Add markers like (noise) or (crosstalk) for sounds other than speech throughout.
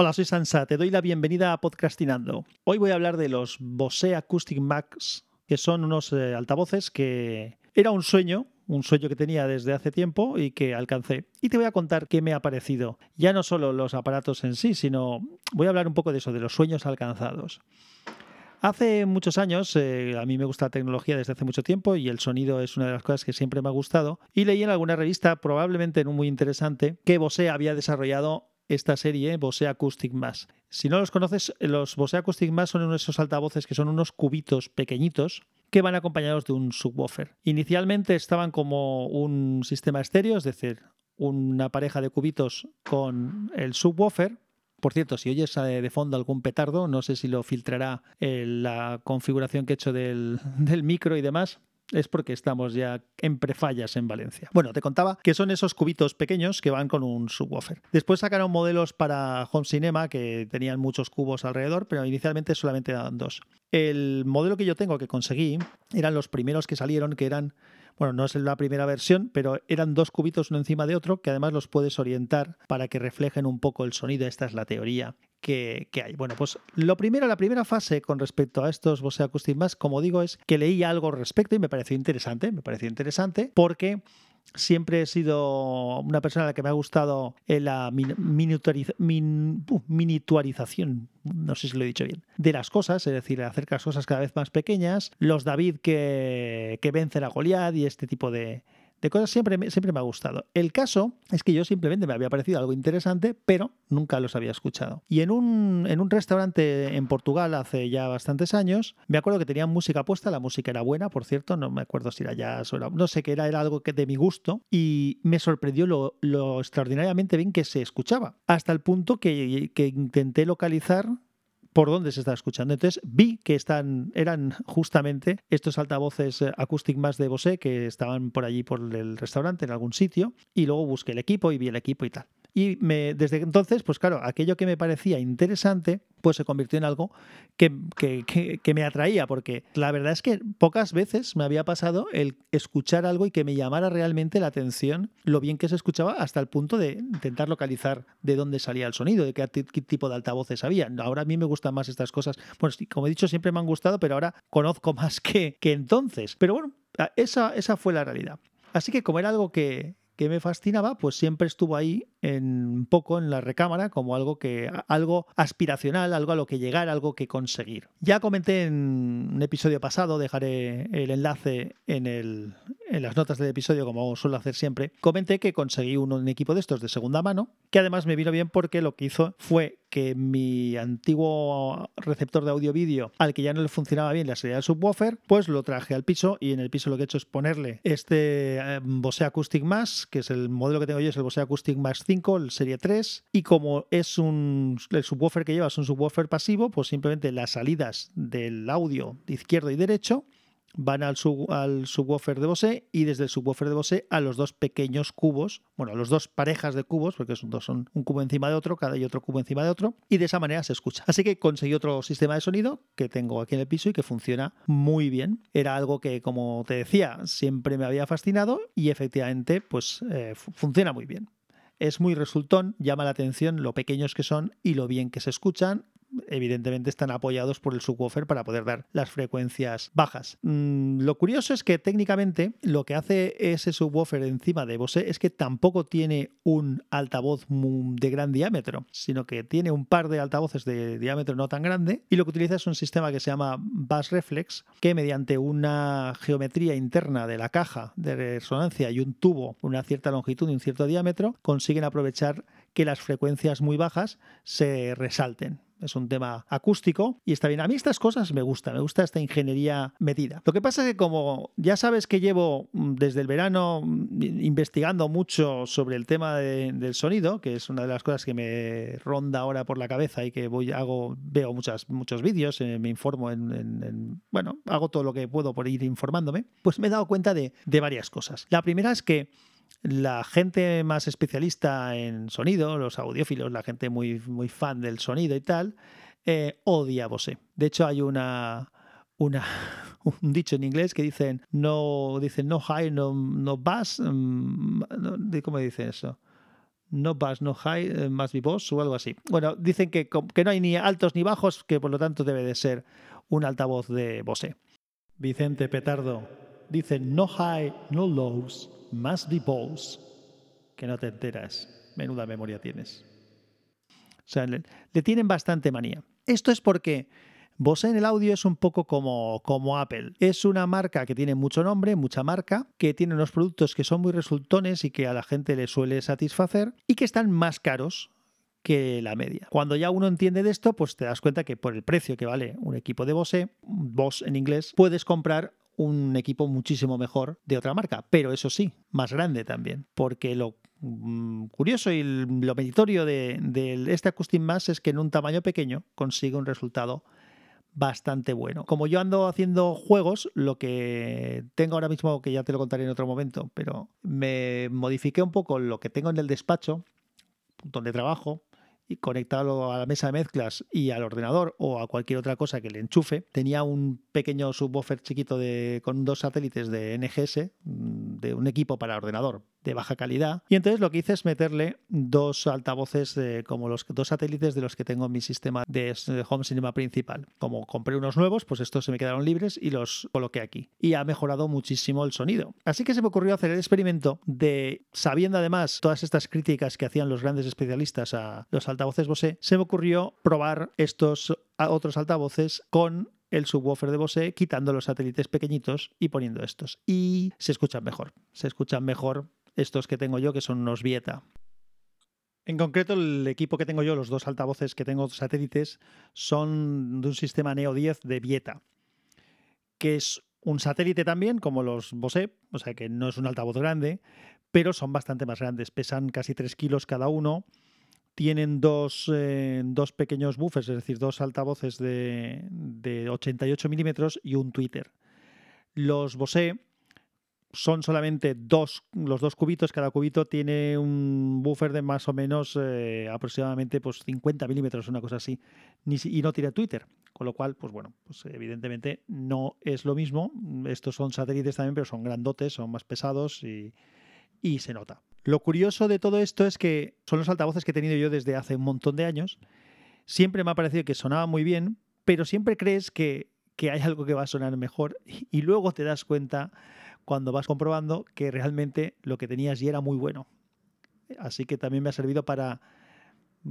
Hola, soy Sansa, te doy la bienvenida a Podcastinando. Hoy voy a hablar de los Bose Acoustic Max, que son unos eh, altavoces que era un sueño, un sueño que tenía desde hace tiempo y que alcancé. Y te voy a contar qué me ha parecido. Ya no solo los aparatos en sí, sino voy a hablar un poco de eso, de los sueños alcanzados. Hace muchos años, eh, a mí me gusta la tecnología desde hace mucho tiempo y el sonido es una de las cosas que siempre me ha gustado. Y leí en alguna revista, probablemente en un muy interesante, que Bose había desarrollado esta serie Bose Acoustic Mass. Si no los conoces, los Bose Acoustic Mass son esos altavoces que son unos cubitos pequeñitos que van acompañados de un subwoofer. Inicialmente estaban como un sistema estéreo, es decir, una pareja de cubitos con el subwoofer. Por cierto, si oyes de fondo algún petardo, no sé si lo filtrará la configuración que he hecho del, (laughs) del micro y demás, es porque estamos ya en prefallas en Valencia. Bueno, te contaba que son esos cubitos pequeños que van con un subwoofer. Después sacaron modelos para Home Cinema que tenían muchos cubos alrededor, pero inicialmente solamente eran dos. El modelo que yo tengo que conseguí eran los primeros que salieron, que eran bueno, no es la primera versión, pero eran dos cubitos uno encima de otro que además los puedes orientar para que reflejen un poco el sonido. Esta es la teoría que, hay. Bueno, pues lo primero, la primera fase con respecto a estos Bose Acoustic como digo, es que leí algo al respecto y me pareció interesante, me pareció interesante porque siempre he sido una persona a la que me ha gustado la minituarización, no sé si lo he dicho bien, de las cosas, es decir, hacer las cosas cada vez más pequeñas, los David que, que vencen a Goliath y este tipo de, de cosas siempre, siempre me ha gustado. El caso es que yo simplemente me había parecido algo interesante, pero nunca los había escuchado. Y en un, en un restaurante en Portugal hace ya bastantes años, me acuerdo que tenían música puesta, la música era buena, por cierto, no me acuerdo si era jazz o era, no sé qué era, era algo que de mi gusto, y me sorprendió lo, lo extraordinariamente bien que se escuchaba, hasta el punto que, que intenté localizar por dónde se está escuchando. Entonces vi que están, eran justamente estos altavoces eh, Acoustic más de Bose que estaban por allí por el restaurante en algún sitio y luego busqué el equipo y vi el equipo y tal. Y me, desde entonces, pues claro, aquello que me parecía interesante, pues se convirtió en algo que, que, me atraía, porque la verdad es que pocas veces me había pasado el escuchar algo y que me llamara realmente la atención lo bien que se escuchaba hasta el punto de intentar localizar de dónde salía el sonido, de qué, tipo de altavoces había. Ahora a mí me gustan más estas cosas. Bueno, como he dicho, siempre me han gustado, pero ahora conozco más (laughs) que, entonces. Pero bueno, esa, esa fue la realidad. Así que como era algo que, que me fascinaba, pues siempre estuvo ahí en un poco en la recámara como algo que algo aspiracional, algo a lo que llegar, algo que conseguir. Ya comenté en un episodio pasado, dejaré el enlace en, el, en las notas del episodio como suelo hacer siempre. Comenté que conseguí un equipo de estos de segunda mano, que además me vino bien porque lo que hizo fue que mi antiguo receptor de audio-vídeo, al que ya no le funcionaba bien la salida del subwoofer, pues lo traje al piso y en el piso lo que he hecho es ponerle este eh, Bose Acoustic Max, que es el modelo que tengo yo, es el Bose Acoustic Max 5, el Serie 3, y como es un el subwoofer que lleva es un subwoofer pasivo, pues simplemente las salidas del audio izquierdo y derecho van al, al subwoofer de Bose y desde el subwoofer de Bose a los dos pequeños cubos, bueno, a los dos parejas de cubos, porque son dos son un cubo encima de otro, cada y otro cubo encima de otro, y de esa manera se escucha. Así que conseguí otro sistema de sonido que tengo aquí en el piso y que funciona muy bien. Era algo que, como te decía, siempre me había fascinado y efectivamente, pues eh, funciona muy bien. Es muy resultón, llama la atención lo pequeños que son y lo bien que se escuchan evidentemente están apoyados por el subwoofer para poder dar las frecuencias bajas. Mm, lo curioso es que técnicamente lo que hace ese subwoofer encima de Bose es que tampoco tiene un altavoz de gran diámetro, sino que tiene un par de altavoces de diámetro no tan grande y lo que utiliza es un sistema que se llama Bass Reflex que mediante una geometría interna de la caja de resonancia y un tubo una cierta longitud y un cierto diámetro consiguen aprovechar que las frecuencias muy bajas se resalten es un tema acústico y está bien. A mí estas cosas me gustan, me gusta esta ingeniería medida. Lo que pasa es que como ya sabes que llevo mm, desde el verano mm, investigando mucho sobre el tema del sonido, que es una de las cosas que me ronda ahora por la cabeza y que voy hago veo muchas, muchos vídeos, eh, me informo en, bueno, hago todo lo que puedo por ir informándome, pues me he dado cuenta de varias cosas. La primera es que la gente más especialista en sonido, los audiófilos, la gente muy, muy fan del sonido y tal, eh, odia Bose. De hecho, hay una, una, (laughs) un dicho en inglés que dicen no, dicen no high, no, no bass, mm, ¿cómo dicen eso? no bass, no high, eh, must be boss o algo así. Bueno, dicen que, que no hay ni altos ni bajos, que por lo tanto debe de ser un altavoz de Bose. Vicente Petardo dice no high, no lows, must be boss. Que no te enteras. Menuda memoria tienes. O sea, le, le tienen bastante manía. Esto es porque Bose en el audio es un poco como, como Apple. Es una marca que tiene mucho nombre, mucha marca, que tiene unos productos que son muy resultones y que a la gente le suele satisfacer y que están más caros que la media. Cuando ya uno entiende de esto, pues te das cuenta que por el precio que vale un equipo de Bose, Bose en inglés, puedes comprar un equipo muchísimo mejor de otra marca, pero eso sí, más grande también, porque lo mm, curioso y lo meritorio de, este Acoustic Mass es que en un tamaño pequeño consigue un resultado bastante bueno. Como yo ando haciendo juegos, lo que tengo ahora mismo, que ya te lo contaré en otro momento, pero me modifiqué un poco lo que tengo en el despacho, donde trabajo, y conectarlo a la mesa de mezclas y al ordenador o a cualquier otra cosa que le enchufe. Tenía un pequeño subwoofer chiquito de, con dos satélites de NGS, mm, de un equipo para ordenador de baja calidad. Y entonces lo que hice es meterle dos altavoces como los dos satélites de los que tengo en mi sistema de home cinema principal. Como compré unos nuevos, pues estos se me quedaron libres y los coloqué aquí. Y ha mejorado muchísimo el sonido. Así que se me ocurrió hacer el experimento de, sabiendo además todas estas críticas que hacían los grandes especialistas a los altavoces Bose, se me ocurrió probar estos otros altavoces con el subwoofer de Bose, quitando los satélites pequeñitos y poniendo estos. Y se escuchan mejor. Se escuchan mejor estos que tengo yo, que son unos Vieta. En concreto, el equipo que tengo yo, los dos altavoces que tengo satélites, son de un sistema Neo 10 de Vieta, que es un satélite también, como los Bose, o sea que no es un altavoz grande, pero son bastante más grandes, pesan casi 3 kilos cada uno, tienen dos, eh, dos pequeños buffers, es decir, dos altavoces de, de 88 milímetros y un tweeter. Los Bose son solamente dos, los dos cubitos, cada cubito tiene un buffer de más o menos eh, aproximadamente pues, 50 milímetros, una cosa así, y no tiene Twitter, con lo cual, pues bueno, pues evidentemente no es lo mismo. Estos son satélites también, pero son grandotes, son más pesados y, y se nota. Lo curioso de todo esto es que son los altavoces que he tenido yo desde hace un montón de años. Siempre me ha parecido que sonaba muy bien, pero siempre crees que, que hay algo que va a sonar mejor (laughs) y luego te das cuenta cuando vas comprobando que realmente lo que tenías ya era muy bueno. Así que también me ha servido para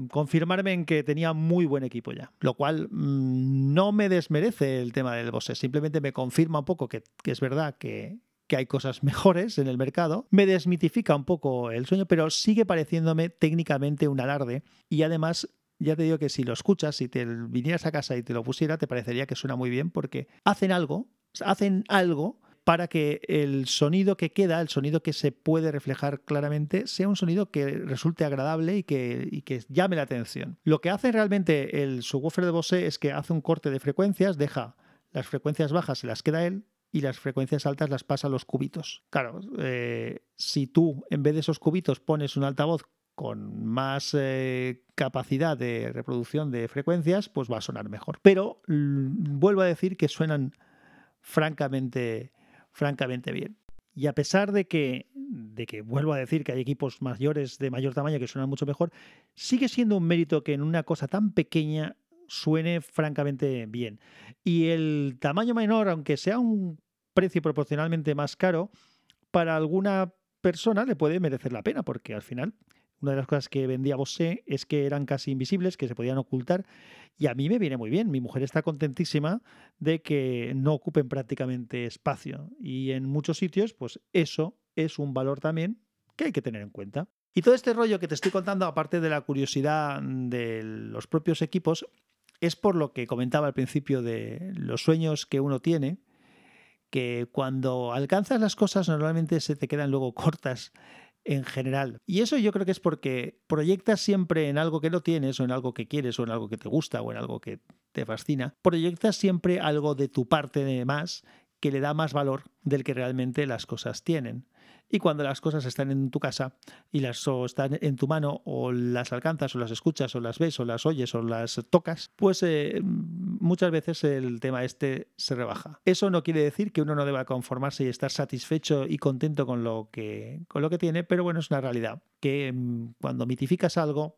confirmarme en que tenía muy buen equipo ya. Lo cual mm, no me desmerece el tema del Bose, simplemente me confirma un poco que, es verdad que, que hay cosas mejores en el mercado, me desmitifica un poco el sueño, pero sigue pareciéndome técnicamente un alarde y además ya te digo que si lo escuchas, si te vinieras a casa y te lo pusiera, te parecería que suena muy bien porque hacen algo, hacen algo para que el sonido que queda, el sonido que se puede reflejar claramente, sea un sonido que resulte agradable y que, que llame la atención. Lo que hace realmente el subwoofer de Bose es que hace un corte de frecuencias, deja las frecuencias bajas, se las queda él, y las frecuencias altas las pasa a los cubitos. Claro, eh, si tú en vez de esos cubitos pones un altavoz con más eh, capacidad de reproducción de frecuencias, pues va a sonar mejor. Pero vuelvo a decir que suenan francamente francamente bien. Y a pesar de que, de que vuelvo a decir que hay equipos mayores de mayor tamaño que suenan mucho mejor, sigue siendo un mérito que en una cosa tan pequeña suene francamente bien. Y el tamaño menor, aunque sea un precio proporcionalmente más caro, para alguna persona le puede merecer la pena, porque al final una de las cosas que vendía Bose es que eran casi invisibles, que se podían ocultar. Y a mí me viene muy bien. Mi mujer está contentísima de que no ocupen prácticamente espacio. Y en muchos sitios, pues eso es un valor también que hay que tener en cuenta. Y todo este rollo que te estoy contando, aparte de la curiosidad de los propios equipos, es por lo que comentaba al principio de los sueños que uno tiene, que cuando alcanzas las cosas normalmente se te quedan luego cortas en general. Y eso yo creo que es porque proyectas siempre en algo que no tienes o en algo que quieres o en algo que te gusta o en algo que te fascina. Proyectas siempre algo de tu parte de más que le da más valor del que realmente las cosas tienen. Y cuando las cosas están en tu casa y las o están en tu mano o las alcanzas o las escuchas o las ves o las oyes o las tocas, pues eh, muchas veces el tema este se rebaja. Eso no quiere decir que uno no deba conformarse y estar satisfecho y contento con lo que, con lo que tiene, pero bueno, es una realidad que mm, cuando mitificas algo,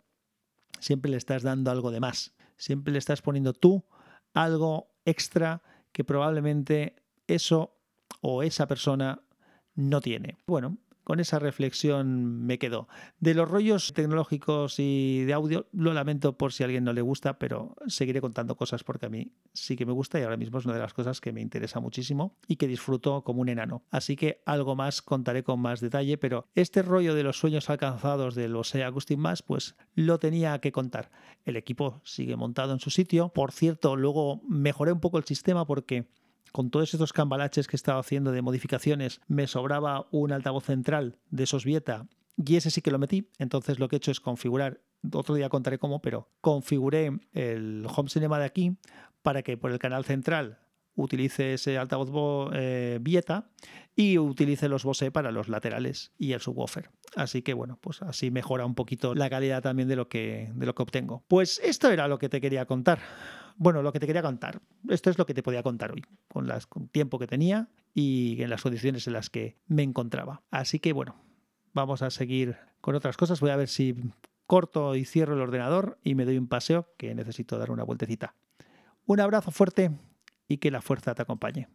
siempre le estás dando algo de más. Siempre le estás poniendo tú algo extra que probablemente eso o esa persona no tiene. Bueno, con esa reflexión me quedo. De los rollos tecnológicos y de audio, lo lamento por si a alguien no le gusta, pero seguiré contando cosas porque a mí sí que me gusta y ahora mismo es una de las cosas que me interesa muchísimo y que disfruto como un enano. Así que algo más contaré con más detalle, pero este rollo de los sueños alcanzados de los Agustín Más, pues lo tenía que contar. El equipo sigue montado en su sitio. Por cierto, luego mejoré un poco el sistema porque con todos estos cambalaches que he estado haciendo de modificaciones, me sobraba un altavoz central de esos Vieta y ese sí que lo metí. Entonces lo que he hecho es configurar, otro día contaré cómo, pero configuré el home cinema de aquí para que por el canal central utilice ese altavoz eh, Vieta y utilice los Bose para los laterales y el subwoofer. Así que bueno, pues así mejora un poquito la calidad también de lo que, de lo que obtengo. Pues esto era lo que te quería contar. Bueno, lo que te quería contar. Esto es lo que te podía contar hoy, con, el tiempo que tenía y en las condiciones en las que me encontraba. Así que bueno, vamos a seguir con otras cosas. Voy a ver si corto y cierro el ordenador y me doy un paseo que necesito dar una vueltecita. Un abrazo fuerte y que la fuerza te acompañe.